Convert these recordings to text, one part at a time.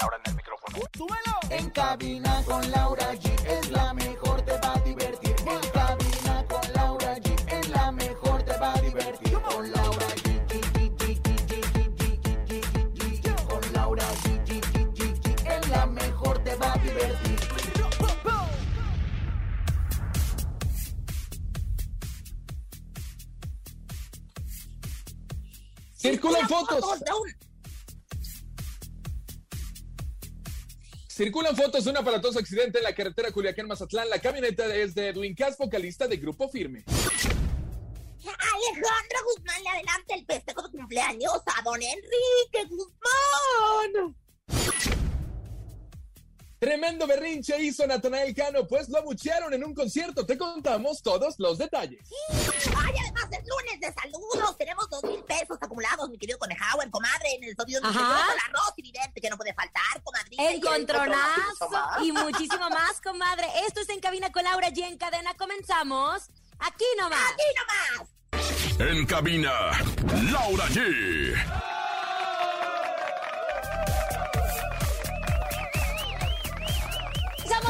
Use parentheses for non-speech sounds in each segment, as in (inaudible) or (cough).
Ahora en el micrófono. ¡Súbelo! En cabina con Laura G es la mejor, te va a divertir. En cabina con Laura G es la mejor, te va a divertir. Con Laura G. Con Laura G. Es la mejor, te va a divertir. Circulan fotos. Circulan fotos de un aparatoso accidente en la carretera Culiacán-Mazatlán. La camioneta es de Edwin Cas, vocalista de Grupo Firme. Alejandra Guzmán le adelanta el festejo de cumpleaños a don Enrique Guzmán. Tremendo berrinche hizo Natanael Cano, pues lo abuchearon en un concierto. Te contamos todos los detalles. Además es lunes de saludos. Tenemos dos mil pesos acumulados, mi querido Conejauer, comadre, en el estudio de Ajá. la arroz evidente que no puede faltar, comadrita. El y muchísimo contronazo más. y muchísimo más, comadre. Esto es En Cabina con Laura y en cadena comenzamos. Aquí nomás. Aquí nomás. En cabina, Laura G.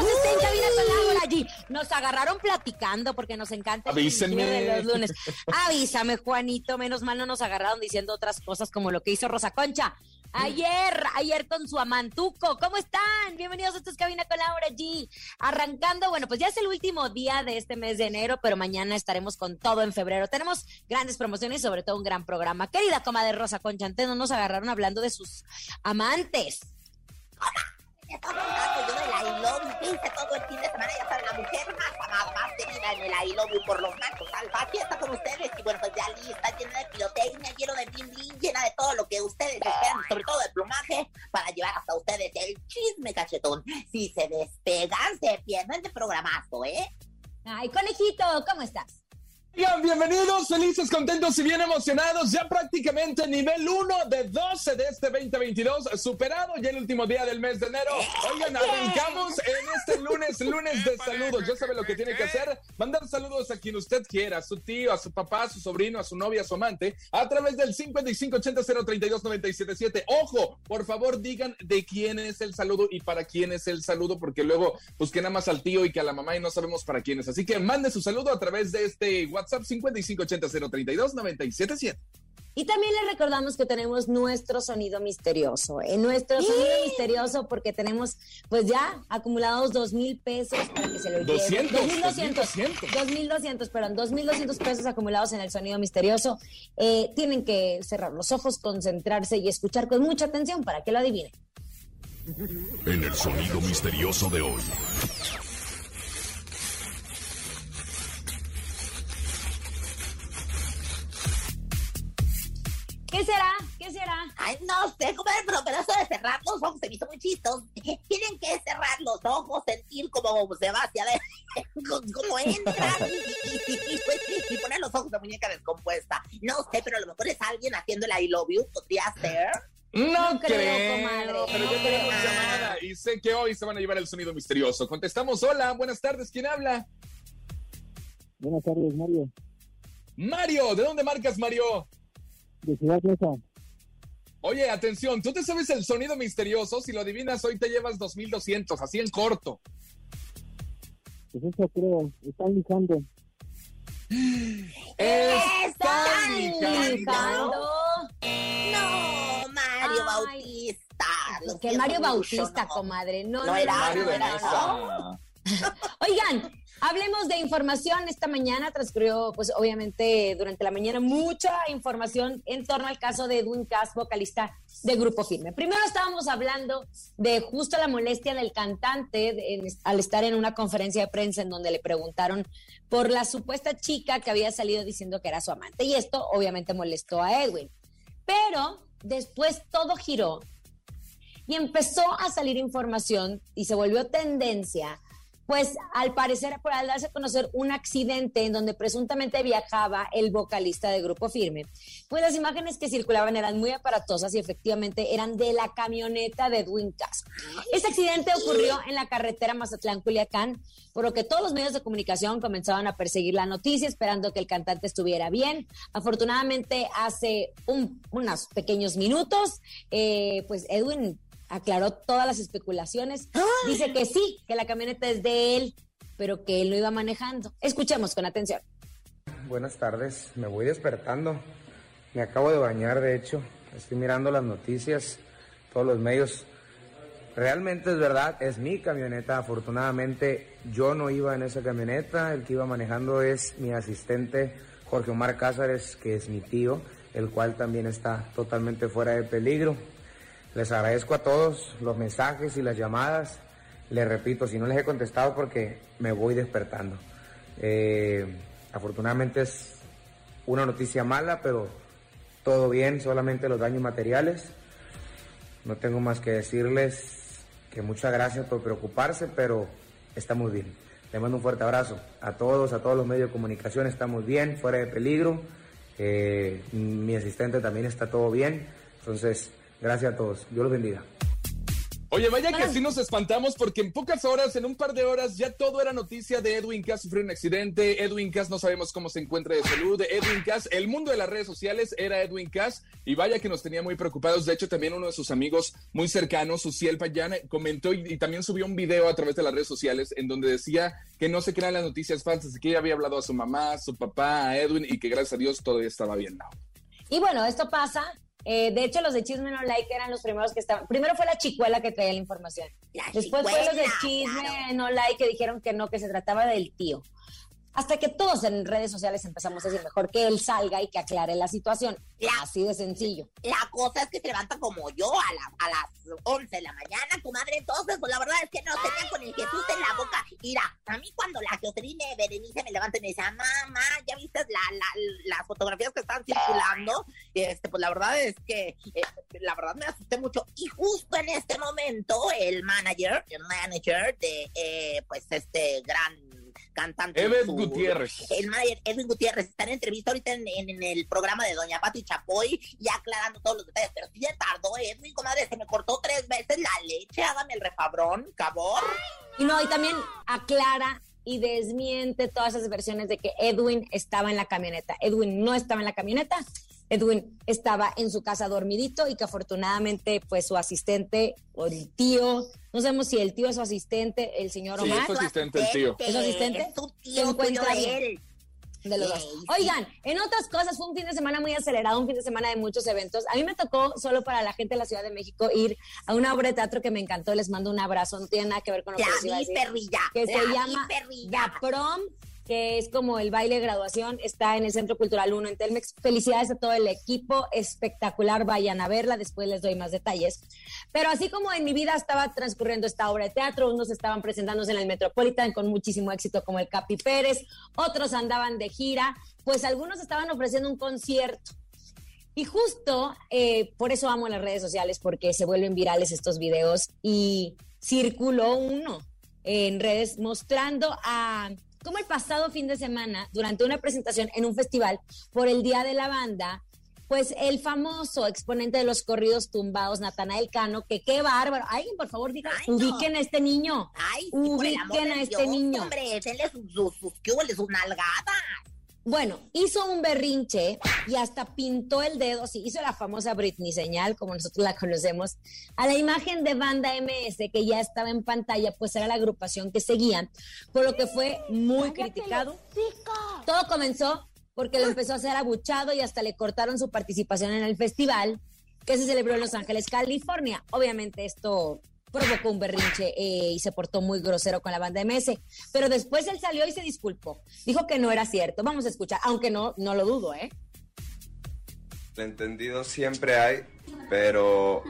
En Cabina con Laura allí. Nos agarraron platicando porque nos encanta el Avísenme. de los lunes. (laughs) Avísame, Juanito. Menos mal no nos agarraron diciendo otras cosas como lo que hizo Rosa Concha. Ayer, ayer con su amantuco. ¿Cómo están? Bienvenidos a esto es Cabina con Laura G. Arrancando, bueno, pues ya es el último día de este mes de enero, pero mañana estaremos con todo en febrero. Tenemos grandes promociones y sobre todo un gran programa. Querida comadre Rosa Concha, antes no nos agarraron hablando de sus amantes. Me estoy hablando yo del I love you, hice todo el fin de semana, ya saben, la mujer más amada, más querida en el I love por los machos alfa. Aquí está con ustedes y bueno, pues ya lista, llena de pirotecnia, llena de bling bling, llena de todo lo que ustedes esperan, sobre todo de plumaje, para llevar hasta ustedes el chisme cachetón. Si se despegan, se pierden de programazo, ¿eh? Ay, conejito, ¿cómo estás? Bienvenidos, felices, contentos y bien emocionados. Ya prácticamente nivel 1 de 12 de este 2022, superado ya el último día del mes de enero. Oigan, arrancamos en este lunes, lunes de saludos. Ya sabe lo que tiene que hacer, mandar saludos a quien usted quiera, a su tío, a su papá, a su sobrino, a su novia, a su amante, a través del 5580-032-977. Ojo, por favor digan de quién es el saludo y para quién es el saludo, porque luego pues que nada más al tío y que a la mamá y no sabemos para quién es. Así que mande su saludo a través de este WhatsApp 5580-032-977. Y también les recordamos que tenemos nuestro sonido misterioso, ¿eh? nuestro sonido misterioso porque tenemos pues ya acumulados dos mil pesos para que se lo lleven. 200, 2200, 2200. 2200, perdón, 2200 pesos acumulados en el sonido misterioso. Eh, tienen que cerrar los ojos, concentrarse y escuchar con mucha atención para que lo adivinen. En el sonido misterioso de hoy. ¿Qué será? ¿Qué será? Ay, no sé, comadre, pero, pero eso de cerrar los ojos se me hizo muy chistoso. Tienen que cerrar los ojos, sentir como se va hacia adentro, (laughs) como entra y, y- y- pues y poner los ojos de muñeca descompuesta. No sé, pero a lo mejor es alguien haciendo el I love you, podría ser. No, No creo, creo, comadre, pero ya tenemos creo. llamada y sé que hoy se van a llevar el sonido misterioso. Contestamos, hola, buenas tardes, ¿quién habla? Buenas tardes, Mario. Mario, ¿de dónde marcas, Mario? De Ciudad Neza. Oye, atención, tú te sabes el sonido misterioso, si lo adivinas hoy te llevas 2200, así en corto. Pues eso creo. Están lijando. Están lijando. No, Mario Ay. Bautista. lo Que siento Mario Bautista, no. comadre. No, No no, era, Mario. (laughs) Oigan, hablemos de información. Esta mañana transcurrió, pues obviamente durante la mañana, mucha información en torno al caso de Edwin Cass, vocalista de Grupo Firme. Primero estábamos hablando de justo la molestia del cantante al estar en una conferencia de prensa en donde le preguntaron por la supuesta chica que había salido diciendo que era su amante. Y esto obviamente molestó a Edwin. Pero después todo giró y empezó a salir información y se volvió tendencia pues al parecer, por al darse a conocer un accidente en donde presuntamente viajaba el vocalista de Grupo Firme, pues las imágenes que circulaban eran muy aparatosas y efectivamente eran de la camioneta de Edwin Cass. Este accidente ocurrió en la carretera Mazatlán-Culiacán, por lo que todos los medios de comunicación comenzaban a perseguir la noticia, esperando que el cantante estuviera bien. Afortunadamente, hace unos pequeños minutos, eh, pues Edwin aclaró todas las especulaciones. Dice que sí, que la camioneta es de él, pero que él lo iba manejando. Escuchemos con atención. Buenas tardes, me voy despertando. Me acabo de bañar, de hecho. Estoy mirando las noticias, todos los medios. Realmente es verdad, es mi camioneta. Afortunadamente yo no iba en esa camioneta. El que iba manejando es mi asistente Jorge Omar Cázares, que es mi tío, el cual también está totalmente fuera de peligro. Les agradezco a todos los mensajes y las llamadas. Les repito, si no les he contestado porque me voy despertando. Eh, afortunadamente es una noticia mala, pero todo bien, solamente los daños materiales. No tengo más que decirles que muchas gracias por preocuparse, pero estamos bien. Les mando un fuerte abrazo a todos, a todos los medios de comunicación, estamos bien, fuera de peligro. Eh, mi asistente también está todo bien. Entonces, Gracias a todos. Dios los bendiga. Oye, vaya que sí nos espantamos porque en pocas horas, en un par de horas, ya todo era noticia de Edwin Cass sufrió un accidente. Edwin Cass no sabemos cómo se encuentra de salud. Edwin Cass, el mundo de las redes sociales era Edwin Cass y vaya que nos tenía muy preocupados. De hecho, también uno de sus amigos muy cercanos, Suciel Payán, comentó y, también subió un video a través de las redes sociales en donde decía que no se crean las noticias falsas, que ella había hablado a su mamá, a su papá, a Edwin y que gracias a Dios todavía estaba bien. Y bueno, esto pasa eh, de hecho, los de Chisme No Like eran los primeros que estaban. Primero fue la chicuela que traía la información. Después fue los de Chisme No Like que dijeron que no, que se trataba del tío hasta que todos en redes sociales empezamos a decir mejor que él salga y que aclare la situación. Así de sencillo. La cosa es que se levanta como yo a, a las 11 de la mañana, tu madre. Entonces, pues la verdad es que no tenía con el Jesús en la boca. Mira, a mí cuando la Jocelyn Berenice me levanta y me dice, mamá, ¿ya viste la, la, las fotografías que están circulando? Este, pues la verdad es que, eh, la verdad me asusté mucho. Y justo en este momento, el manager, el manager de, eh, pues, este gran cantante. Edwin Gutiérrez. El manager Edwin Gutiérrez está en entrevista ahorita en, el programa de Doña Pati Chapoy y aclarando todos los detalles. Pero si ya tardó Edwin, comadre, se me cortó tres veces la leche. Hágame el refabrón, cabor. Y no, y también aclara y desmiente todas esas versiones de que Edwin estaba en la camioneta. Edwin no estaba en la camioneta. Edwin estaba en su casa dormidito y que afortunadamente pues su asistente o el tío, no sabemos si el tío es su asistente, el señor Omar. Sí, es su asistente, el tío. ¿Es su asistente? Es su tío, se encuentra él. De los dos. Oigan, en otras cosas fue un fin de semana muy acelerado, un fin de semana de muchos eventos. A mí me tocó solo para la gente de la Ciudad de México ir a una obra de teatro que me encantó. Les mando un abrazo. No tiene nada que ver con lo que les iba a decir. Perrilla, que se llama La Prom que es como el baile de graduación, está en el Centro Cultural 1 en Telmex. Felicidades a todo el equipo, espectacular, vayan a verla, después les doy más detalles. Pero así como en mi vida estaba transcurriendo esta obra de teatro, unos estaban presentándose en el Metropolitan con muchísimo éxito como el Capi Pérez, otros andaban de gira, pues algunos estaban ofreciendo un concierto. Y justo eh, por eso amo las redes sociales, porque se vuelven virales estos videos y circuló uno en redes mostrando a como el pasado fin de semana, durante una presentación en un festival por el Día de la Banda, pues el famoso exponente de los corridos tumbados, Natanael Cano, que qué bárbaro. Alguien, por favor, diga, ubiquen a este niño. Ay, ubiquen a este niño. Hombre, sus, sus, sus, sus nalgadas. Bueno, hizo un berrinche y hasta pintó el dedo, sí, hizo la famosa Britney señal, como nosotros la conocemos, a la imagen de banda MS que ya estaba en pantalla, pues era la agrupación que seguían, por lo que fue muy criticado. Todo comenzó porque lo empezó a hacer abuchado y hasta le cortaron su participación en el festival que se celebró en Los Ángeles, California. Obviamente esto provocó un berrinche eh, y se portó muy grosero con la banda MS. Pero después él salió y se disculpó. Dijo que no era cierto. Vamos a escuchar, aunque no, no lo dudo, ¿eh? El entendido siempre hay, pero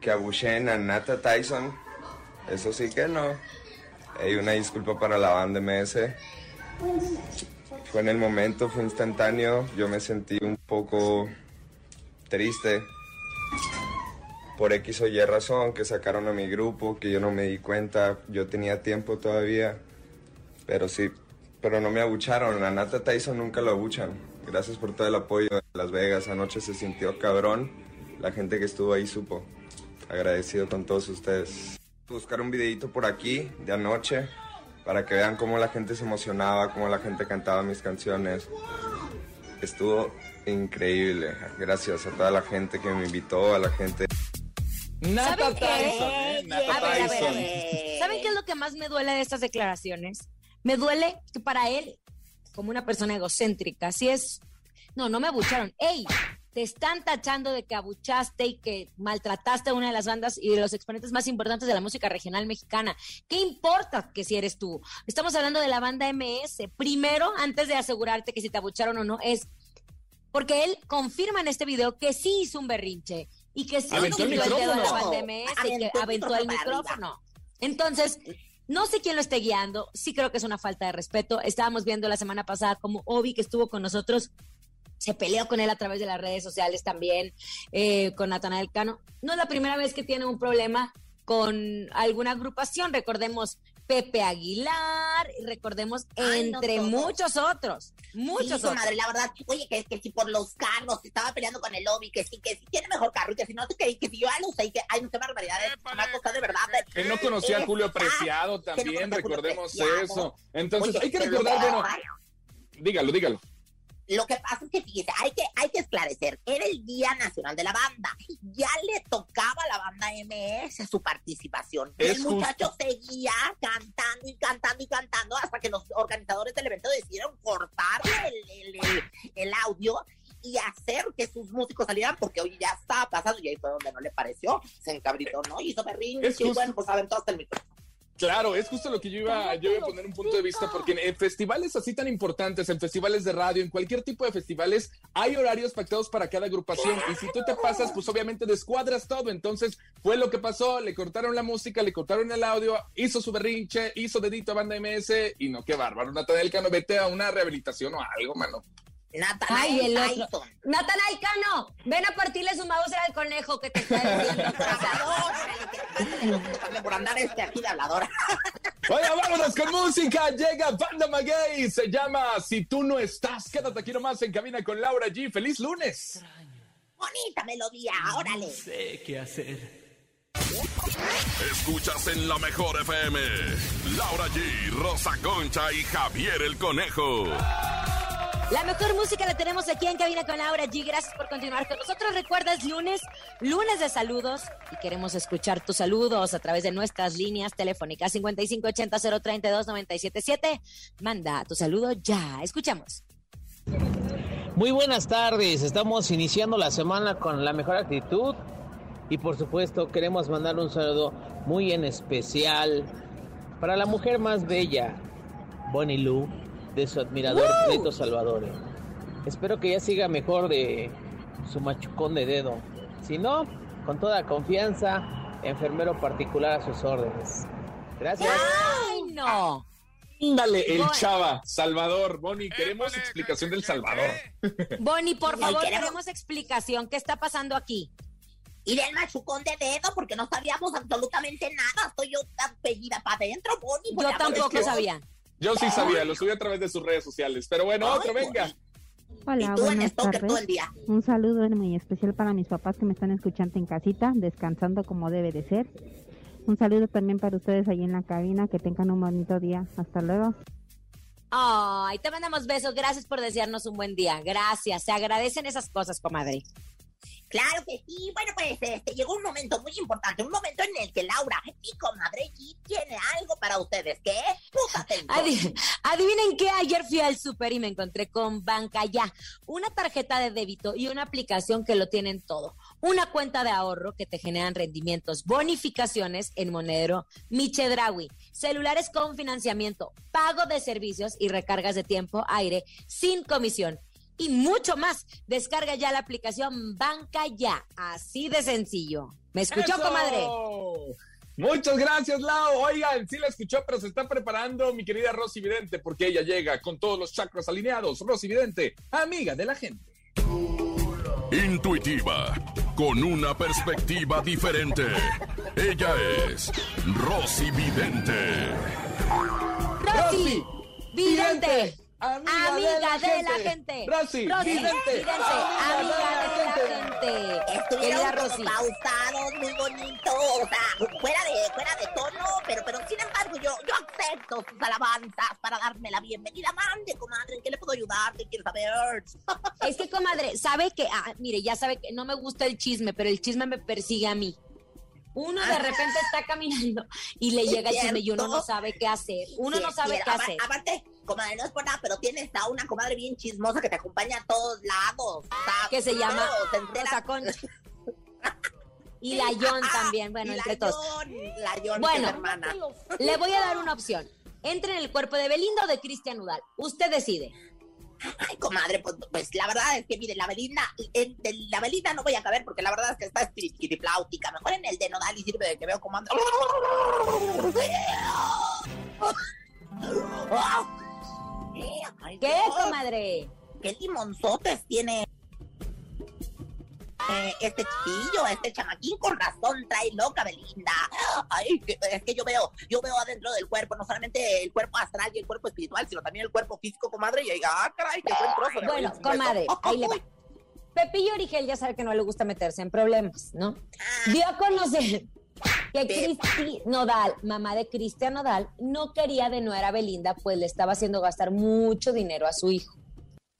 que abuchen a Nata Tyson, eso sí que no. Hay una disculpa para la banda MS. Fue en el momento, fue instantáneo. Yo me sentí un poco triste por X o Y razón que sacaron a mi grupo, que yo no me di cuenta, yo tenía tiempo todavía, pero sí, pero no me abucharon, a Nata Tyson nunca lo abuchan. Gracias por todo el apoyo de Las Vegas, anoche se sintió cabrón, la gente que estuvo ahí supo, agradecido con todos ustedes. Buscar un videito por aquí de anoche para que vean cómo la gente se emocionaba, cómo la gente cantaba mis canciones. Estuvo increíble. Gracias a toda la gente que me invitó, a la gente. Nata. Tyson, ¿eh? Nata A ver, a ver, a Tyson. ver. ¿Saben qué es lo que más me duele de estas declaraciones? Me duele que para él, como una persona egocéntrica, si es. No, no me abucharon. ¡Ey! Te están tachando de que abuchaste y que maltrataste a una de las bandas y de los exponentes más importantes de la música regional mexicana. ¿Qué importa que si eres tú? Estamos hablando de la banda MS. Primero, antes de asegurarte que si te abucharon o no, es porque él confirma en este video que sí hizo un berrinche y que sí Aventó el el dedo a la MS y que Aventó el micrófono. Entonces, no sé quién lo esté guiando, sí creo que es una falta de respeto. Estábamos viendo la semana pasada como Obi, que estuvo con nosotros, se peleó con él a través de las redes sociales también, eh, con Natanael Cano. No es la primera vez que tiene un problema con alguna agrupación, recordemos Pepe Aguilar, recordemos Ay, entre muchos otros, Sí, muchos su otros. madre, la verdad, oye, que, que si por los carros estaba peleando con el lobby, que sí, que sí tiene mejor carro, y que si no, que, que si yo ya lo usé, y que, ay, no, qué barbaridad, es una cosa de verdad. Que no conocía a Julio Preciado no también, a recordemos Preciado. eso. Entonces, Oye, hay que recordar, bueno, dígalo, dígalo. Lo que pasa es que, fíjese, hay que, hay que esclarecer, era el Día Nacional de la Banda, ya le tocaba a la banda MS su participación. Es el muchacho seguía cantando y cantando y cantando hasta que los organizadores del evento decidieron cortarle el, el- el- el audio y hacer que sus músicos salieran, porque oye, ya estaba pasando, y ahí fue donde no le pareció, se encabritó, ¿no? Hizo berrinche, y bueno, pues aventó hasta el micrófono. Claro, es justo lo que yo iba, yo iba a poner un punto de vista, porque en, festivales así tan importantes, en festivales de radio, en cualquier tipo de festivales, hay horarios pactados para cada agrupación. Y si tú te pasas, pues obviamente descuadras todo. Entonces, fue lo que pasó, le cortaron la música, le cortaron el audio, hizo su berrinche, hizo dedito a banda MS, y no, qué bárbaro. Natanael Cano, vete a una rehabilitación o algo, mano. Natanael Ay, el otro. Tyson. Natanael Cano, ven a partirle su mouse al conejo que te está diciendo. Por andar este aquí de habladora. Oiga, vámonos con música. Llega Banda Maguey. Se llama Si tú no estás. Quédate aquí nomás en cabina con Laura G. ¡Feliz lunes! Bonita melodía, órale. sé qué hacer. Escuchas en la mejor FM. Laura G, Rosa Concha y Javier el Conejo. La mejor música la tenemos aquí en Cabina con Laura G. Gracias por continuar con nosotros. Recuerdas lunes, lunes de saludos y queremos escuchar tus saludos a través de nuestras líneas telefónicas 5580-032-977. Manda tu saludo ya. Escuchamos. Muy buenas tardes, estamos iniciando la semana con la mejor actitud y por supuesto queremos mandar un saludo muy en especial para la mujer más bella, Bonnie Lou, de su admirador Neto Salvador. Espero que ya siga mejor de su machucón de dedo. Si no, con toda confianza, enfermero particular a sus órdenes. Gracias. ¡Ay, no! Dale, el Bon- Chava, Salvador, Bonnie, queremos explicación del Salvador. (laughs) Bonnie, por favor, queremos- queremos explicación. ¿Qué está pasando aquí? Y del machucón de dedo, porque no sabíamos absolutamente nada. Estoy yo tan para adentro, Bonnie. Yo tampoco sabía. Yo sí sabía, lo subí a través de sus redes sociales. Pero bueno, Ay, otro, venga. Hola, tú en buenas stalker todo el tardes. día. Un saludo muy especial para mis papás que me están escuchando en casita, descansando como debe de ser. Un saludo también para ustedes ahí en la cabina, que tengan un bonito día. Hasta luego. Ay, te mandamos besos. Gracias por desearnos un buen día. Gracias. Se agradecen esas cosas, comadre. Claro que sí. Bueno, pues este, llegó un momento muy importante, un momento en el que Laura, mi comadre G, tiene algo para ustedes. ¿Qué? Puta adivinen qué, ayer fui al súper y me encontré con Banca Ya, una tarjeta de débito y una aplicación que lo tienen todo. Una cuenta de ahorro que te generan rendimientos, bonificaciones en Monedero, Michedrawi, celulares con financiamiento, pago de servicios y recargas de tiempo, aire, sin comisión. Y mucho más. Descarga ya la aplicación Banca Ya. Así de sencillo. ¿Me escuchó, ¡Eso! comadre? Muchas gracias, Lau. Oigan, sí la escuchó, pero se está preparando mi querida Rosy Vidente, porque ella llega con todos los chakras alineados. Rosy Vidente, amiga de la gente. Intuitiva, con una perspectiva diferente. Ella es Rosy Vidente. Rosy, vidente. Amiga, Amiga de, la, de gente. la gente. Rosy, Rosy, vidente. vidente. Amiga de la gente. Estuvieron Rosy. como pausados, muy bonito, o sea, fuera de, fuera de tono, pero, pero sin embargo yo, yo acepto sus alabanzas para darme la bienvenida. Mande, comadre, ¿en qué le puedo ayudar? ¿Qué quiere saber? (laughs) Es que, comadre, sabe que, ah, mire, ya sabe que no me gusta el chisme, pero el chisme me persigue a mí. Uno de repente está caminando y le llega el chisme y uno no sabe qué hacer. Uno Sí, no sabe qué hacer. Aparte, comadre, no es por nada, pero tienes a una comadre bien chismosa que te acompaña a todos lados. Que se llama. Rosa Concha. (laughs) Y la John también, bueno, la entre todos. John, la John, Bueno, hermana. le voy a dar una opción. Entre en el cuerpo de Belinda o de Cristian Udal. Usted decide. Ay, comadre, pues, pues la verdad es que, mire, la Belinda, en, de la Belinda no voy a caber porque la verdad es que está espiritifláutica. Mejor en el de Nodal y sirve de que veo cómo anda. ¿Qué, comadre? ¿Qué limonzotes tiene eh, este chiquillo, este chamaquín? Con razón trae loca Belinda. Ay, es que yo veo, yo veo adentro del cuerpo, no solamente el cuerpo astral y el cuerpo espiritual, sino también el cuerpo físico, comadre. Y ahí, ah, caray, qué buen trozo Bueno, comadre, ahí le va. Ay, Pepillo Origel ya sabe que no le gusta meterse en problemas, ¿no? Dio a conocer que Cristi Nodal, mamá de Cristian Nodal, no quería de nuera a Belinda, pues le estaba haciendo gastar mucho dinero a su hijo.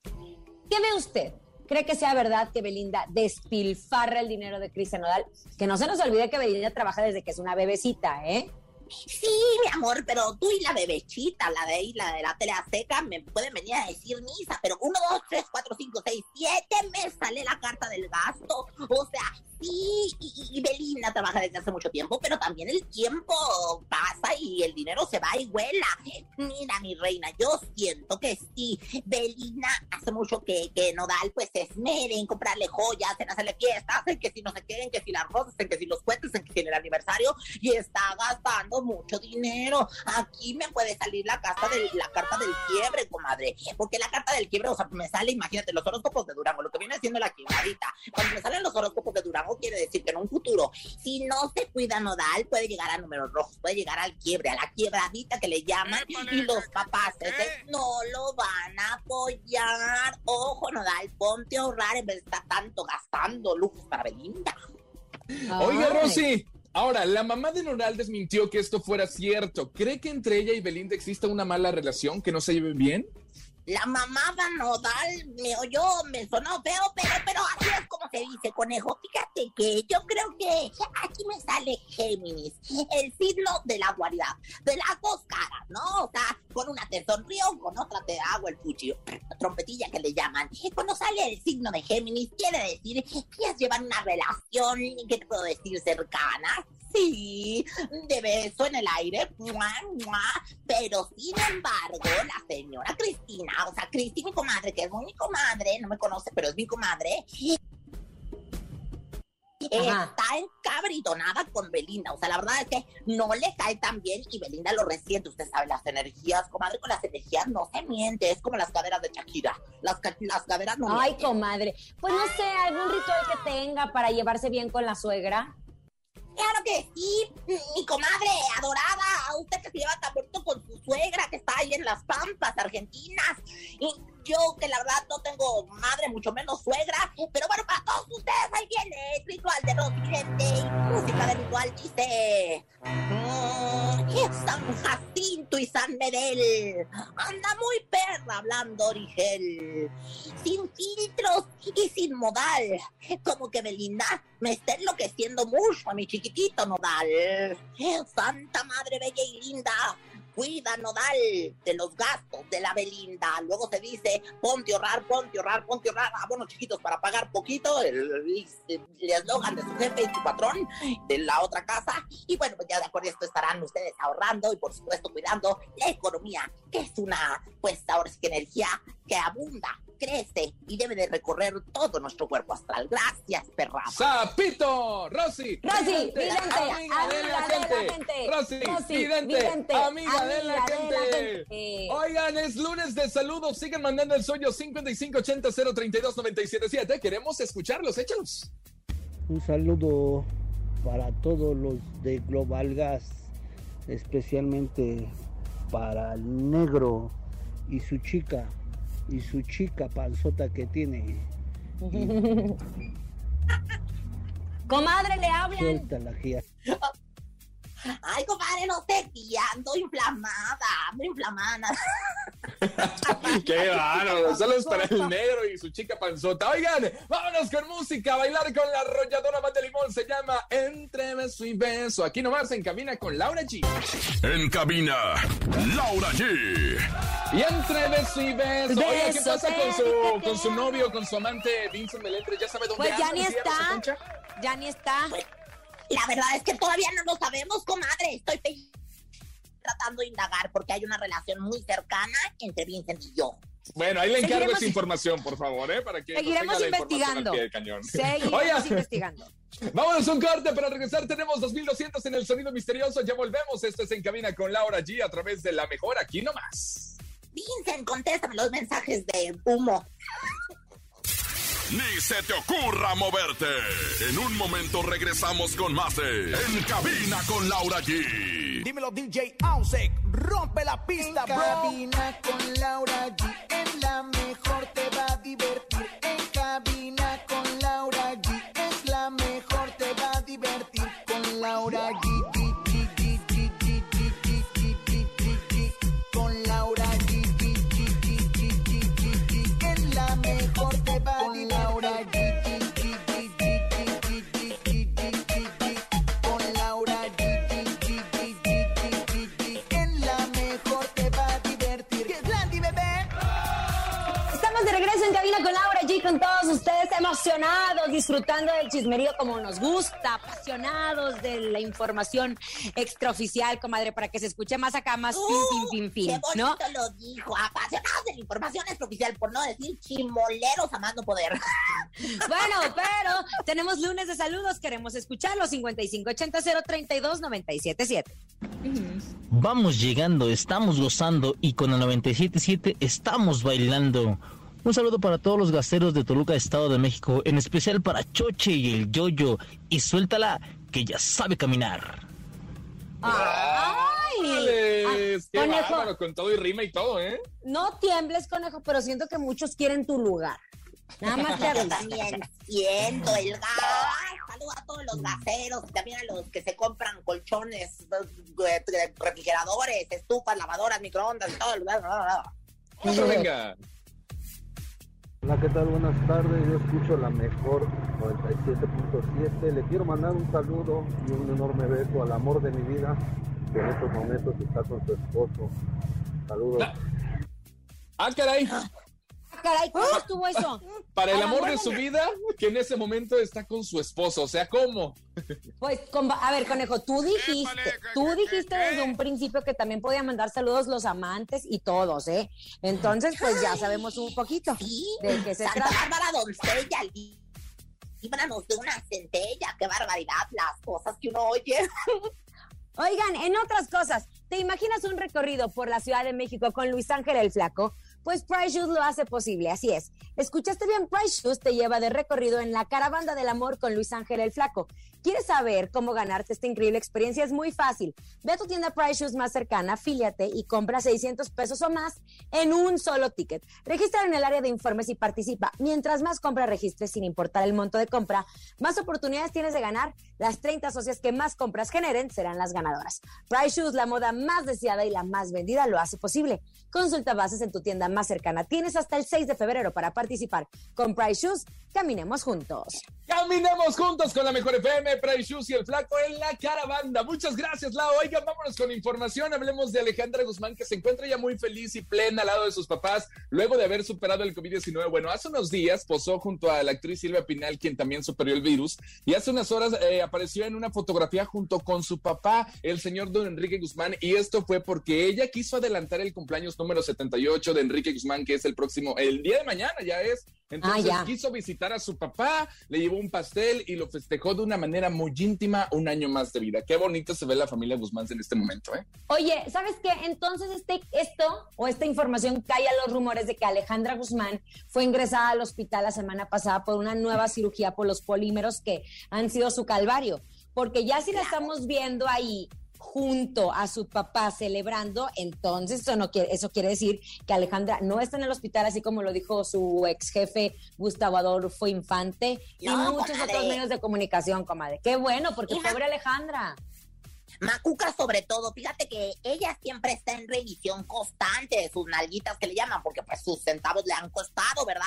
¿Qué ve usted? ¿Cree que sea verdad que Belinda despilfarra el dinero de Cristian Nodal? Que no se nos olvide que Belinda trabaja desde que es una bebecita, ¿eh? Sí, mi amor, pero tú y la bebechita, la de ahí, la de la tele azteca, me pueden venir a decir misa, pero uno, dos, tres, cuatro, cinco, seis, siete me sale la carta del gasto. O sea, sí, y, y Trabaja desde hace mucho tiempo, pero también el tiempo pasa y el dinero se va y vuela. Mira, mi reina, yo siento que sí, Belinda hace mucho que, que Nodal pues se esmere en comprarle joyas, en hacerle fiestas, en que si no se queden, que si las rosas, en que si los cohetes, en que si en el aniversario, y está gastando mucho dinero. Aquí me puede salir la carta del, la carta del quiebre, comadre, porque la carta del quiebre, o sea, me sale, imagínate, los horóscopos de Durango, lo que viene siendo la quiebradita. Cuando me salen los horóscopos de Durango, quiere decir que en un futuro, si no se cuida Nodal, puede llegar a números rojos, puede llegar al quiebre, a la quiebradita que le llaman, y los papás ese, no lo van a apoyar. Ojo, Nodal, ponte a ahorrar en vez de estar tanto gastando lujos para Belinda. Oiga. Rosy. Ahora, la mamá de Nodal desmintió que esto fuera cierto. ¿Cree que entre ella y Belinda exista una mala relación, que no se lleven bien? La mamada nodal me oyó, me sonó feo, pero, pero así es como se dice, conejo. Fíjate que yo creo que aquí me sale Géminis, el signo de la dualidad, de las dos caras, ¿no? O sea, con una te sonrío, con otra te hago el fuchi, trompetilla que le llaman. Cuando sale el signo de Géminis, quiere decir que ellas llevan una relación, ¿qué te puedo decir? Cercana. Sí, de beso en el aire, pero sin embargo, la señora Cristina, o sea, Cristi, mi comadre, que es muy mi comadre, no me conoce, pero es mi comadre, está encabritonada con Belinda. O sea, la verdad es que no le cae tan bien y Belinda lo resiente. Usted sabe, las energías, comadre, con las energías no se miente. Es como las caderas de Shakira. Las caderas no Ay, mienten. comadre. Pues no sé, algún ritual que tenga para llevarse bien con la suegra. Claro que sí, mi comadre adorada, usted que se lleva tan bonito con su suegra que está ahí en las Pampas, Argentinas. Y yo que la verdad no tengo madre, mucho menos suegra, pero bueno, para todos ustedes ahí viene el ritual de Rosy Gente y música del ritual dice... mm, San Jacinto y San Medel, anda muy perra hablando Origel, sin filtros y sin modal, como que Belinda me está enloqueciendo mucho a mi chiquitito Nodal. Santa Madre Bella y Linda, cuida Nodal de los gastos de la Belinda. Luego se dice, ponte a ahorrar, ponte a ahorrar, ponte a ahorrar. Ah, bueno, chiquitos, para pagar poquito, el eslogan de su jefe y su patrón de la otra casa. Y bueno, pues ya de acuerdo esto estarán ustedes ahorrando y por supuesto cuidando la economía, que es una, pues ahora sí que energía que abunda, crece y debe de recorrer todo nuestro cuerpo astral. Gracias, perra. ¡Sapito! ¡Rosy! Rosy, vidente, vidente, amiga de la gente. Rosy, Rosy, vidente, vidente, amiga de la amiga de la gente. gente. Oigan, es lunes de saludos. Sigan mandando el sueño 5580 032 977. Queremos escucharlos, échalos. Un saludo para todos los de Global Gas, especialmente para el negro y su chica, y su chica panzota que tiene. (laughs) Comadre, le hablan. Suelta la gia. Ay, compadre, no te guía, ando inflamada, ando inflamada. (laughs) Qué bárbaro, solo es para el negro y su chica panzota. Oigan, vámonos con música, bailar con la arrolladora Mate Limón. Se llama Entre beso y beso. Aquí nomás en cabina con Laura G. En cabina, Laura G. Y entre beso y beso. Oiga, ¿qué pasa con su, con su novio, con su amante Vincent Meléndez? ¿Ya sabe dónde Pues ya anda, ni tía Rosa está. Ya ni está. La verdad es que todavía no lo sabemos, comadre. Estoy tratando de indagar porque hay una relación muy cercana entre Vincent y yo. Bueno, ahí le encargo Seguiremos- esa información, por favor, ¿eh? Para que Seguiremos investigando. Seguiremos Oiga, (laughs) investigando. vámonos a un corte para regresar. Tenemos 2200 en el sonido misterioso. Ya volvemos. Esto es En Cabina con Laura G a través de la mejor aquí nomás. Vincent, contéstame los mensajes de humo. Ni se te ocurra moverte. En un momento regresamos con más de En cabina con Laura G. Dímelo DJ Ausek, rompe la pista, En bro. cabina con Laura G. En la mejor te va a divertir. En cabina con Laura G. Es la mejor te va a divertir. Con Laura G, emocionados, disfrutando del chismerío como nos gusta, apasionados de la información extraoficial, comadre, para que se escuche más acá, más fin, fin, fin, fin, Qué ¿no? lo dijo. Apasionados de la información extraoficial, por no decir chimoleros a más no poder. (laughs) Bueno, pero tenemos lunes de saludos, queremos escucharlos, 5580 032 977. Vamos llegando, estamos gozando y con el 97.7 estamos bailando. Un saludo para todos los gaseros de Toluca, Estado de México, en especial para Choche y el Yoyo. Y suéltala, que ya sabe caminar. ¡Ay! ¡Qué conejo. bárbaro! Con todo y rima y todo, ¿eh? No tiembles, conejo, pero siento que muchos quieren tu lugar. Nada más te también siento el gas. Saludo a todos los gaseros y también a los que se compran colchones, eh, refrigeradores, estufas, lavadoras, microondas y todo. el- Eso, venga. Hola, ¿qué tal? Buenas tardes. Yo escucho la mejor 97.7. Le quiero mandar un saludo y un enorme beso al amor de mi vida, que en estos momentos está con su esposo. Saludos. Ah, caray. Caray, ¿cómo estuvo eso? Para el Al amor de su vida, que en ese momento está con su esposo. O sea, ¿cómo? Pues, con- a ver, conejo, tú dijiste, tú dijiste desde un principio que también podían mandar saludos los amantes y todos, ¿eh? Entonces, pues ya sabemos un poquito de qué se Santa trata. Bárbara doncella, lí- líbranos de una centella. Qué barbaridad las cosas que uno oye. Oigan, en otras cosas, ¿te imaginas un recorrido por la Ciudad de México con Luis Ángel el Flaco? Pues Price Shoes lo hace posible, así es. Escuchaste bien, Price Shoes te lleva de recorrido en la caravana del amor con Luis Ángel el Flaco. ¿Quieres saber cómo ganarte esta increíble experiencia? Es muy fácil. Ve a tu tienda Price Shoes más cercana, afíliate y compra 600 pesos o más en un solo ticket. Registra en el área de informes y participa. Mientras más compra registres sin importar el monto de compra, más oportunidades tienes de ganar. Las 30 socias que más compras generen serán las ganadoras. Price Shoes, la moda más deseada y la más vendida, lo hace posible. Consulta bases en tu tienda más cercana. Tienes hasta el 6 de febrero para participar. Con Price Shoes, caminemos juntos. Caminamos juntos con la mejor FM, Price Shoes y el Flaco en la caravana. Muchas gracias, Lau. Oigan, vámonos con información. Hablemos de Alejandra Guzmán, que se encuentra ya muy feliz y plena al lado de sus papás luego de haber superado el COVID-19. Bueno, hace unos días posó junto a la actriz Silvia Pinal, quien también superó el virus, y hace unas horas eh, apareció en una fotografía junto con su papá, el señor don Enrique Guzmán, y esto fue porque ella quiso adelantar el cumpleaños número 78 de Enrique Guzmán, que es el próximo, el día de mañana ya es Entonces Ah, quiso visitar a su papá, le llevó un pastel y lo festejó de una manera muy íntima un año más de vida. Qué bonito se ve la familia Guzmán en este momento, ¿eh? Oye, ¿sabes qué? Entonces este, esto o esta información cae a los rumores de que Alejandra Guzmán fue ingresada al hospital la semana pasada por una nueva cirugía por los polímeros que han sido su calvario. Porque ya si la estamos viendo ahí junto a su papá celebrando, entonces eso, no quiere, eso quiere decir que Alejandra no está en el hospital, así como lo dijo su ex jefe Gustavo Adolfo Infante y muchos comadre. otros medios de comunicación, comadre. Qué bueno, porque Hija. pobre Alejandra. Macuca sobre todo, fíjate que ella siempre está en revisión constante de sus nalguitas que le llaman, porque pues sus centavos le han costado, ¿verdad?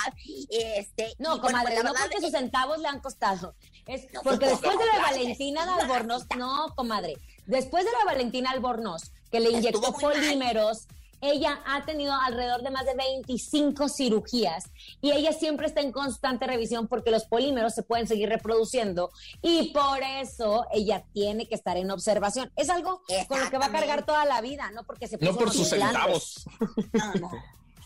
Este, No, bueno, comadre, pues, no porque es- sus centavos le han costado. Es No, porque después de la Valentina de Albornoz, no, comadre, después de la Valentina Albornoz, que le inyectó polímeros, ella ha tenido alrededor de más de 25 cirugías y ella siempre está en constante revisión porque los polímeros se pueden seguir reproduciendo y por eso ella tiene que estar en observación. Es algo con lo que va a cargar toda la vida, no porque se No puso por sus centavos. No, no.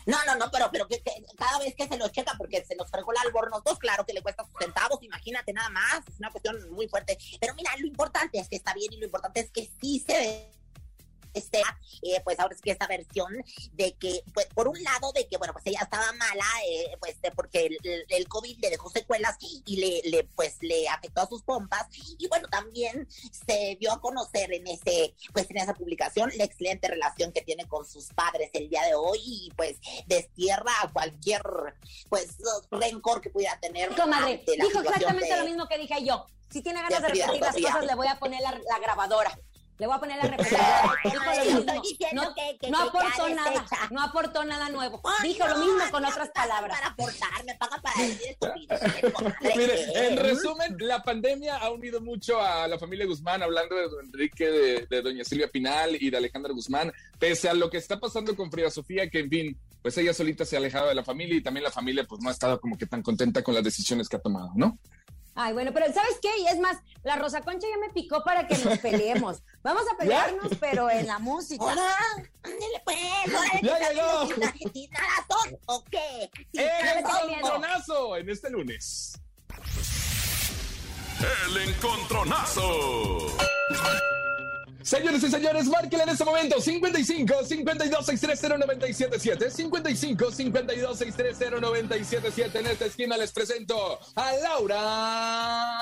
No, no, no, pero, pero que, cada vez que se los checa, porque se los fregó el albornoz, dos, claro que le cuesta sus centavos, imagínate nada más, es una cuestión muy fuerte. Pero mira, lo importante es que está bien y lo importante es que sí se ve. Este, eh, pues ahora es que esta versión de que, pues, por un lado, de que, bueno, pues ella estaba mala, eh, pues, porque el, COVID le dejó secuelas y le, le, pues, le afectó a sus pompas. Y bueno, también se dio a conocer en ese, pues, en esa publicación la excelente relación que tiene con sus padres el día de hoy y, pues, destierra a cualquier, pues, rencor que pudiera tener. Comadre, dijo exactamente de- lo mismo que dije yo. Si tiene ganas de repetir las cosas, le voy a poner la, la grabadora. Le voy a poner la (laughs) repetidora. Mismo. estoy diciendo No, que- que- no que aportó ya nada. No aportó nada nuevo. Dijo lo mismo con me otras palabras. Para aportar, me pagan para decir. (laughs) Mire, en resumen, la pandemia ha unido mucho a la familia Guzmán, hablando de don Enrique, de, de doña Silvia Pinal y de Alejandra Guzmán, pese a lo que está pasando con Frida Sofía, que en fin, pues ella solita se ha alejado de la familia y también la familia pues no ha estado como que tan contenta con las decisiones que ha tomado, ¿no? Ay, bueno, pero ¿sabes qué? Y es más, la Rosa Concha ya me picó para que nos peleemos. (laughs) Vamos a pelearnos, pero en la música. Hola, ándele pues, órale, Ya ¿qué llegó. o qué? ¡El encontronazo en este lunes! El encontronazo. Señores y señores, marquen en este momento 55 52 630 977 55 52 630 977 En esta esquina les presento a Laura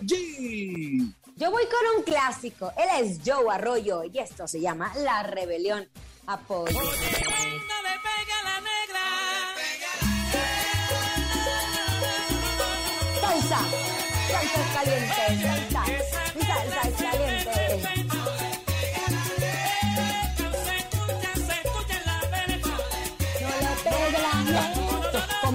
G. Yo voy con un clásico. Él es Joe Arroyo y esto se llama La Rebelión. Apoyo. Salsa, salsa caliente,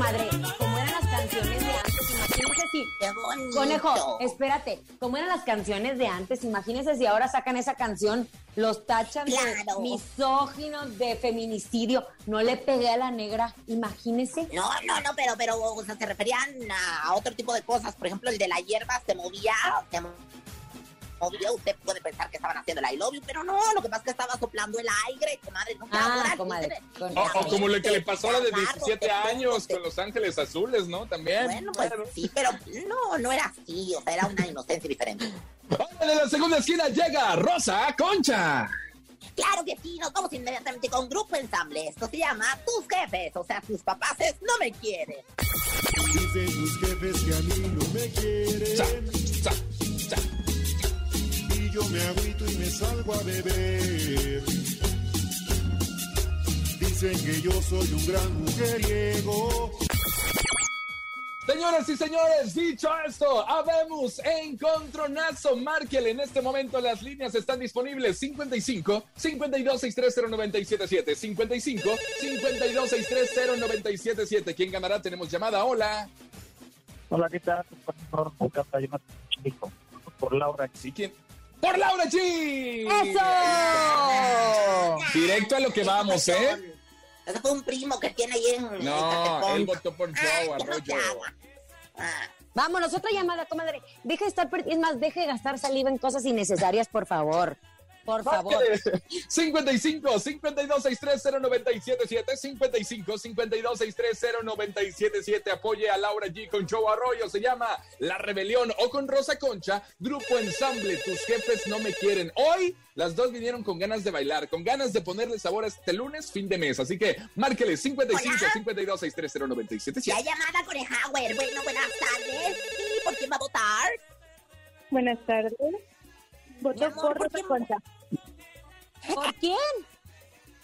Comadre, como eran las canciones de antes, imagínese si Qué bonito. Conejo, espérate, ¿cómo eran las canciones de antes? Imagínense si ahora sacan esa canción, los tachan de misóginos, de feminicidio. No le pegué a la negra, imagínese. No, no, no, pero, pero, o sea, se referían a otro tipo de cosas. Por ejemplo, el de la hierba se movía, se movía. Usted puede pensar que estaban haciendo el I love you, pero no, lo que pasa es que estaba soplando el aire, comadre. No, Ah, comadre, con O, o como lo que le pasó a la de Agarro, 17 te años con Los Ángeles Azules, ¿no? También. Bueno, pues sí, pero no, no era así, o sea, era una inocencia diferente. Ahora de la segunda esquina llega Rosa Concha. Claro que sí, nos vamos inmediatamente con Grupo Ensamble. Esto se llama Tus Jefes, o sea, tus papaces no me quieren. Dicen tus jefes que a mí no me quieren. Sa, sa, yo me agüito y me salgo a beber. Dicen que yo soy un gran mujeriego. Señoras y señores, dicho esto, habemos encontronazo. Márquele en este momento las líneas están disponibles 55 52 630 977 55 52 630 977 ¿Quién ganará? Tenemos llamada. Hola. Hola, ¿qué tal? Por Laura. ¿Sí quién? ¡Por Laura G! ¡Eso! Directo a lo que vamos, ¿eh? Ese fue un primo que tiene ahí en No, él votó por Joe Arroyo. Vámonos, otra llamada, comadre. Deje de estar, es más, deje de gastar saliva en cosas innecesarias, por favor. Por favor. Márquele. 55 52 63 0977 55 52 63 0977 Apoye a Laura G con Show Arroyo. Se llama La Rebelión o con Rosa Concha. Grupo Ensamble. Tus jefes no me quieren. Hoy las dos vinieron con ganas de bailar, con ganas de ponerle sabor a este lunes, fin de mes. Así que márquele 55 Hola. 52 63 0977 La llamada con el Howard. Bueno, buenas tardes. ¿Y por quién va a votar? Buenas tardes. Voto amor, por ¿por Rosa? Concha. ¿Por quién?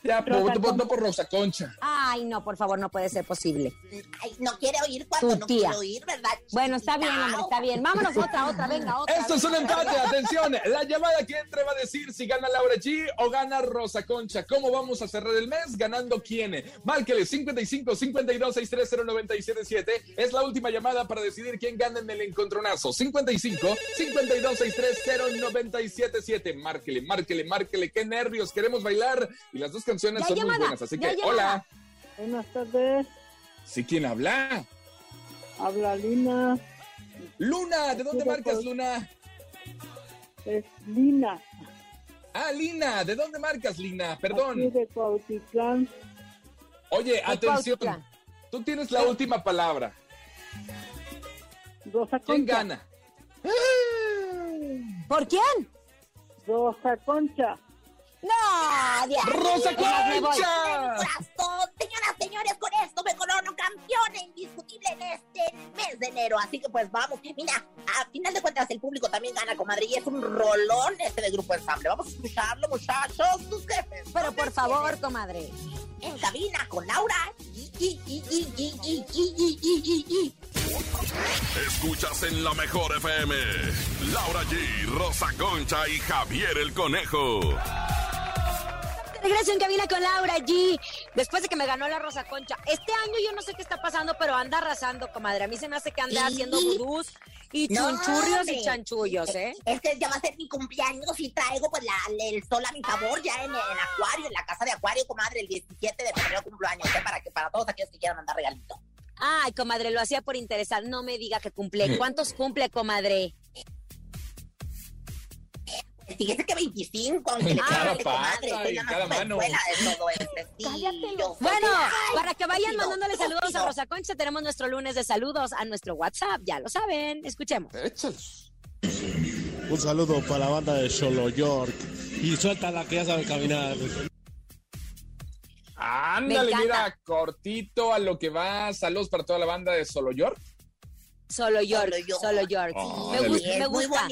Ya, Rosa voto, voto por Rosa Concha. Ay, no, por favor, no puede ser posible. Ay, no quiere oír cuando Tu no tía. quiere oír, ¿verdad? Bueno, está bien, hombre, está bien. Vámonos otra, otra, venga, otra. Esto es un empate, atención. La llamada que entre va a decir si gana Laura G o gana Rosa Concha. ¿Cómo vamos a cerrar el mes? ¿Ganando quién? Márquele 55 52 630 977. Es la última llamada para decidir quién gana en el encontronazo. 55 52 630 977. Márquele, márquele, márquele. Qué nervios. Queremos bailar. Y las dos canciones Ya son llamada, muy buenas. Así que, llamada. hola. Buenas tardes. ¿Sí quién habla? Habla Lina. Luna, ¿de dónde Sí, marcas. Luna? Es Lina. Ah, Lina, ¿de dónde marcas, Lina? Aquí Perdón. de Cuautitlán. Oye, atención. Cuautitlán. Tú tienes la última palabra. Rosa Concha. ¿Quién gana? ¿Por quién? Rosa Concha. No, Rosa Concha. Señoras, señores, con esto me corono campeona indiscutible en este mes de enero. Así que pues vamos, mira, a final de cuentas el público también gana, comadre, y es un rolón este de Grupo Ensamble. Vamos a escucharlo, muchachos, tus jefes. Pero por favor, comadre. En cabina con Laura. Escuchas en la mejor FM. Laura G, Rosa Concha y Javier el Conejo. Regreso en cabina con Laura G. Después de que me ganó la Rosa Concha. Este año yo no sé qué está pasando, pero anda arrasando, comadre. A mí se me hace que anda haciendo vudús y chunchurrios y chanchullos, ¿eh? Este ya va a ser mi cumpleaños y traigo pues la, el sol a mi favor ya en, en Acuario, en la casa de Acuario, comadre, el 17 de febrero cumpleaños, ¿eh? para que para todos aquellos que quieran mandar regalito. Ay, comadre, lo hacía por interesar. No me diga que cumple. ¿Cuántos cumple, comadre? Fíjese que 25, aunque le Ah, cada estoy más cada mano. de todo este. Sí, yo soy Bueno, ay, para que vayan mandándole saludos a. Rosa Concha, tenemos nuestro lunes de saludos a nuestro WhatsApp. Ya lo saben. Escuchemos. Échalos. Un saludo para la banda de Solo York. Y suéltala que ya sabe caminar. Ándale, mira, cortito a lo que va. Saludos para toda la banda de Solo York. Solo York, Solo York. solo York. Oh, me gusta, me muy gusta.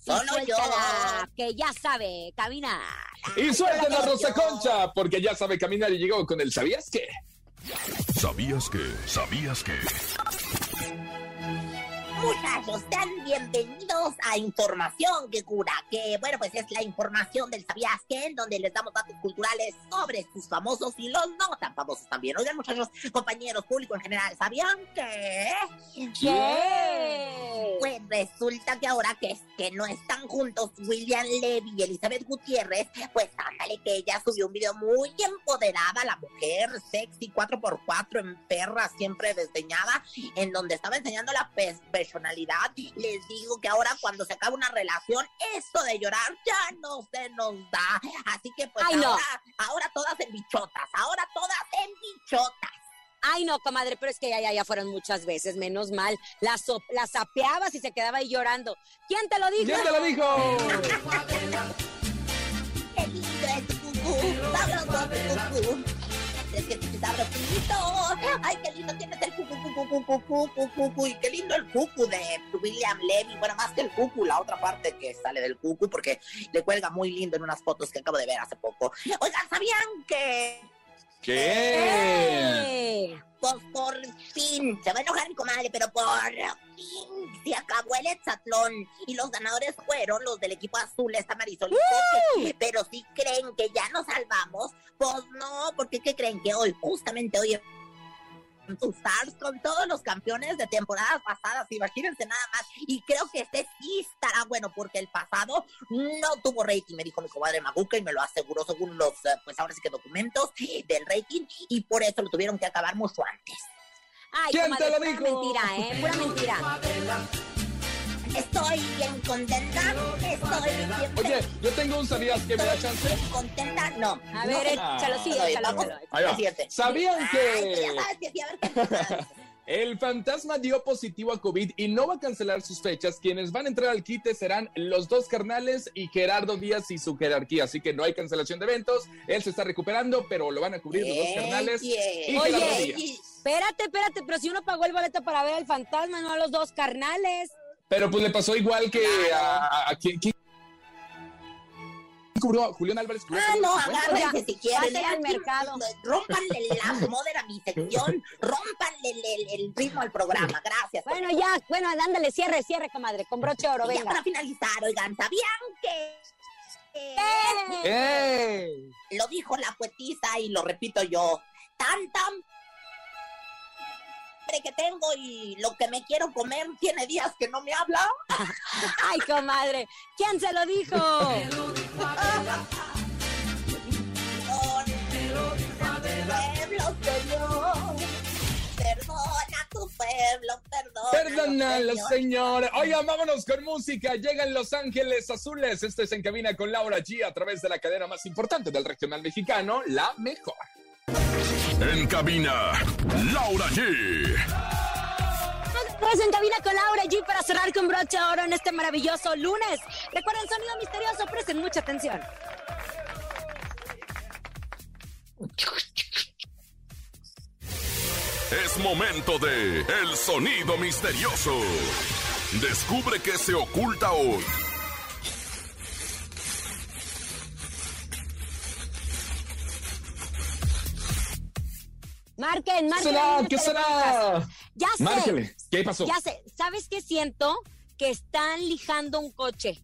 Y Solo yo. que ya sabe caminar. Y suelten a Solo Rosa yo. Concha, porque ya sabe caminar y llegó con el ¿Sabías qué? ¿Sabías que? ¿Sabías que? Muchachos, sean bienvenidos a Información que Cura, que bueno, pues es la información del Sabías que, en donde les damos datos culturales sobre sus famosos y los no tan famosos también. Oigan, muchachos, compañeros, público en general, ¿sabían que? ¿Qué? Pues resulta que ahora que, que no están juntos William Levy y Elizabeth Gutiérrez, pues ándale que ella subió un video muy empoderada, la mujer sexy 4x4 en perra, siempre desdeñada, en donde estaba enseñando la personalidad. Les digo que ahora cuando se acaba una relación, esto de llorar ya no se nos da. Así que pues Ay, no. ahora, ahora todas en bichotas, ahora todas en bichotas. Ay, no, comadre, pero es que ya, ya, ya fueron muchas veces, menos mal. La, so- la sapeabas y se quedaba ahí llorando. ¿Quién te lo dijo? ¿Quién te lo dijo? ¡Qué lindo es tu cucú! Es que es sabrosito. Ay, qué lindo tienes el cucú, cucú, cucú, cucú. Y qué lindo el cucú de William Levy. Bueno, más que el cucú, la otra parte que sale del cucú, porque le cuelga muy lindo en unas fotos que acabo de ver hace poco. Oigan, ¿sabían que ¿Qué? ¡Eh! pues por fin, se va a enojar mi comadre, pero por fin se acabó el hexatlón y los ganadores fueron los del equipo azul, esta Marisol. Pero si creen que ya nos salvamos, pues no, porque ¿qué creen? Que hoy, justamente hoy, Stars con todos los campeones de temporadas pasadas, imagínense nada más. Y creo que este sí estará bueno, porque el pasado no tuvo rating, me dijo mi comadre Maguca y me lo aseguró según los, eh, pues ahora sí que documentos del rating, y por eso lo tuvieron que acabar mucho antes. Ay, ¿Quién comadre, te lo pura dijo? mentira, ¿eh? Pura mentira. Estoy bien contenta. Estoy bien Oye, yo tengo un sabías que me da chance. contenta. No. A ver, no. échalo, sí, échalo, vamos. échalo. Ahí va. Siguiente. ¿Sabían Ay, que ya sabes que sí, a ver qué (laughs) el fantasma dio positivo a COVID y no va a cancelar sus fechas? Quienes van a entrar al quite serán los dos carnales y Gerardo Díaz y su jerarquía. Así que no hay cancelación de eventos. Él se está recuperando, pero lo van a cubrir los dos carnales y Gerardo Oye, espérate, espérate, pero si uno pagó el boleto para ver al fantasma, no a los dos carnales. Pero pues le pasó igual que a, a- a- a Julián Álvarez cubrió. Ah, no, agárrense si quieren. Lean, mercado. Rómpanle la (laughs) moda a mi sección. Rómpanle el, el- el ritmo al programa. Gracias. Bueno, ya, bueno, ándale, cierre, cierre, comadre, con broche oro, Y ya venga. para finalizar, oigan, ¿sabían que... ¡Ey! Lo dijo la poetisa y lo repito yo. Tan, tan hambre que tengo y lo que me quiero comer tiene días que no me habla. (laughs) Ay, comadre, ¿quién se lo dijo? Pueblo Señor, perdona tu pueblo, perdona. Perdónalo, Señor. señor. Oigan, vámonos con música. Llegan Los Ángeles Azules. Este es En Cabina con Laura G a través de la cadena más importante del regional mexicano, La Mejor. En cabina, Laura G. Pues en cabina con Laura G para cerrar con broche de oro en este maravilloso lunes. Recuerden, sonido misterioso, presten mucha atención. Es momento de El Sonido Misterioso. Descubre qué se oculta hoy. Marquen, marquen. será? ¿Qué será? Ya sé. ¿Qué pasó? Ya sé. ¿Sabes qué siento? Que están lijando un coche.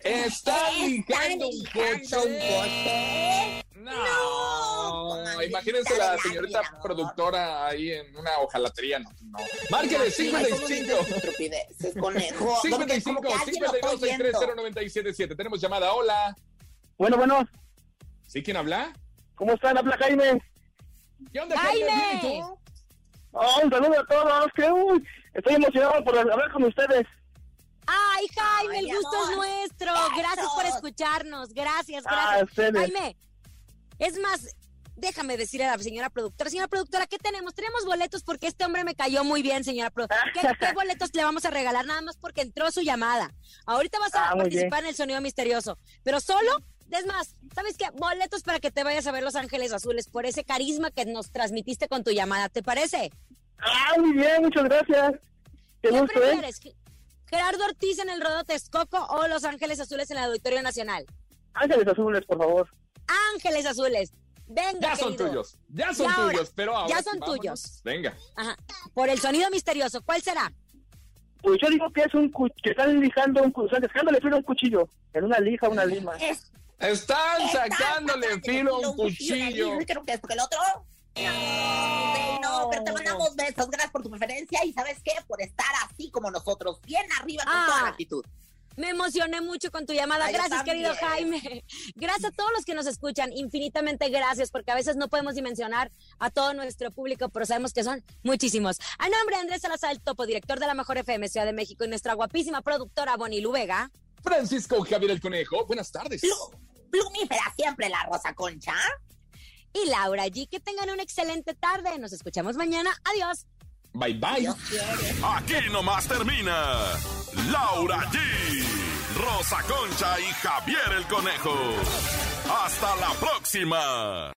Está lijando un lijando un coche. coche? No, imagínense la señorita productora ahí en una hojalatería. No, no. No 55. dices estupideces, conejo. Porque 55 como que alguien lo 52 está oyendo. 63 977. Tenemos llamada. Hola. Bueno, bueno, ¿Sí? ¿Quién habla? ¿cómo están? Habla Jaime. ¿Qué onda, ¡Jaime! Oh, un saludo a todos. Que, uy, estoy emocionado por hablar con ustedes. Ay, Jaime, Ay, el gusto amor. es nuestro. Gracias por escucharnos. Gracias, Ah, gracias. Jaime, es más, déjame decirle a la señora productora. Señora productora, ¿qué tenemos? Tenemos boletos porque este hombre me cayó muy bien, señora productora. (laughs) ¿Qué, qué boletos le vamos a regalar? Nada más porque entró su llamada. Ahorita vas a Ah, participar en el sonido misterioso, pero solo... Es más, ¿sabes qué? Boletos para que te vayas a ver Los Ángeles Azules por ese carisma que nos transmitiste con tu llamada, ¿te parece? Ah, muy bien, muchas gracias. Qué ¿Qué gusto, ¿eh? ¿Gerardo Ortiz en el Rodeo Texcoco o Los Ángeles Azules en el Auditorio Nacional? Ángeles azules, por favor. Ángeles Azules. Venga, Ya son querido. tuyos. Ya son ahora, tuyos. Pero ahora ya son vámonos. tuyos. Venga. Ajá. Por el sonido misterioso, ¿cuál será? Pues yo digo que es un que están lijando un están a un cuchillo. En una lija, una lima. Es- Están sacándole filo a un cuchillo. Creo que esto que el otro. No, no, pero te mandamos besos. Gracias por tu preferencia y ¿sabes qué? Por estar así como nosotros, bien arriba con Ah. toda la actitud. Me emocioné mucho con tu llamada. Ay, yo Gracias, querido. Jaime. (laughs) Gracias a todos los que nos escuchan. Infinitamente gracias, porque a veces no podemos dimensionar a todo nuestro público, pero sabemos que son muchísimos. A nombre de Andrés Salazar, el topo, director de la Mejor FM Ciudad de México, y nuestra guapísima productora Bonnie Vega. Francisco Javier el Conejo, buenas tardes. Plumífera siempre la Rosa Concha. Y Laura G. Que tengan una excelente tarde. Nos escuchamos mañana. Adiós. Bye bye. Aquí nomás termina Laura G, Rosa Concha y Javier el Conejo. Hasta la próxima.